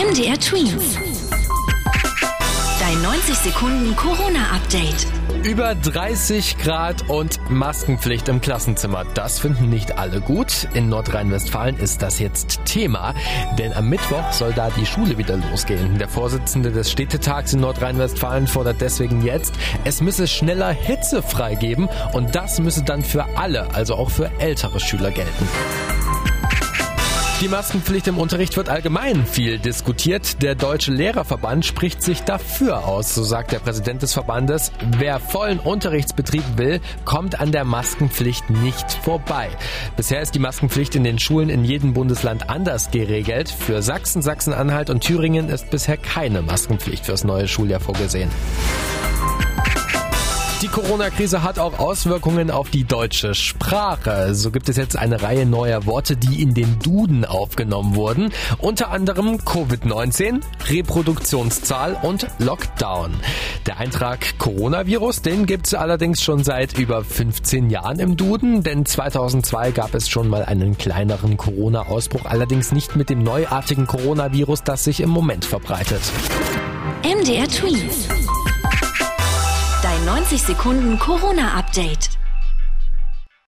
MDR Twins. Dein 90 Sekunden Corona-Update. Über 30 Grad und Maskenpflicht im Klassenzimmer. Das finden nicht alle gut. In Nordrhein-Westfalen ist das jetzt Thema, denn am Mittwoch soll da die Schule wieder losgehen. Der Vorsitzende des Städtetags in Nordrhein-Westfalen fordert deswegen jetzt, es müsse schneller Hitze freigeben und das müsse dann für alle, also auch für ältere Schüler gelten. Die Maskenpflicht im Unterricht wird allgemein viel diskutiert. Der Deutsche Lehrerverband spricht sich dafür aus, so sagt der Präsident des Verbandes. Wer vollen Unterrichtsbetrieb will, kommt an der Maskenpflicht nicht vorbei. Bisher ist die Maskenpflicht in den Schulen in jedem Bundesland anders geregelt. Für Sachsen, Sachsen-Anhalt und Thüringen ist bisher keine Maskenpflicht fürs neue Schuljahr vorgesehen. Die Corona-Krise hat auch Auswirkungen auf die deutsche Sprache. So gibt es jetzt eine Reihe neuer Worte, die in den Duden aufgenommen wurden. Unter anderem Covid-19, Reproduktionszahl und Lockdown. Der Eintrag Coronavirus, den gibt es allerdings schon seit über 15 Jahren im Duden, denn 2002 gab es schon mal einen kleineren Corona-Ausbruch, allerdings nicht mit dem neuartigen Coronavirus, das sich im Moment verbreitet. MDR Tweets. 60 Sekunden Corona-Update.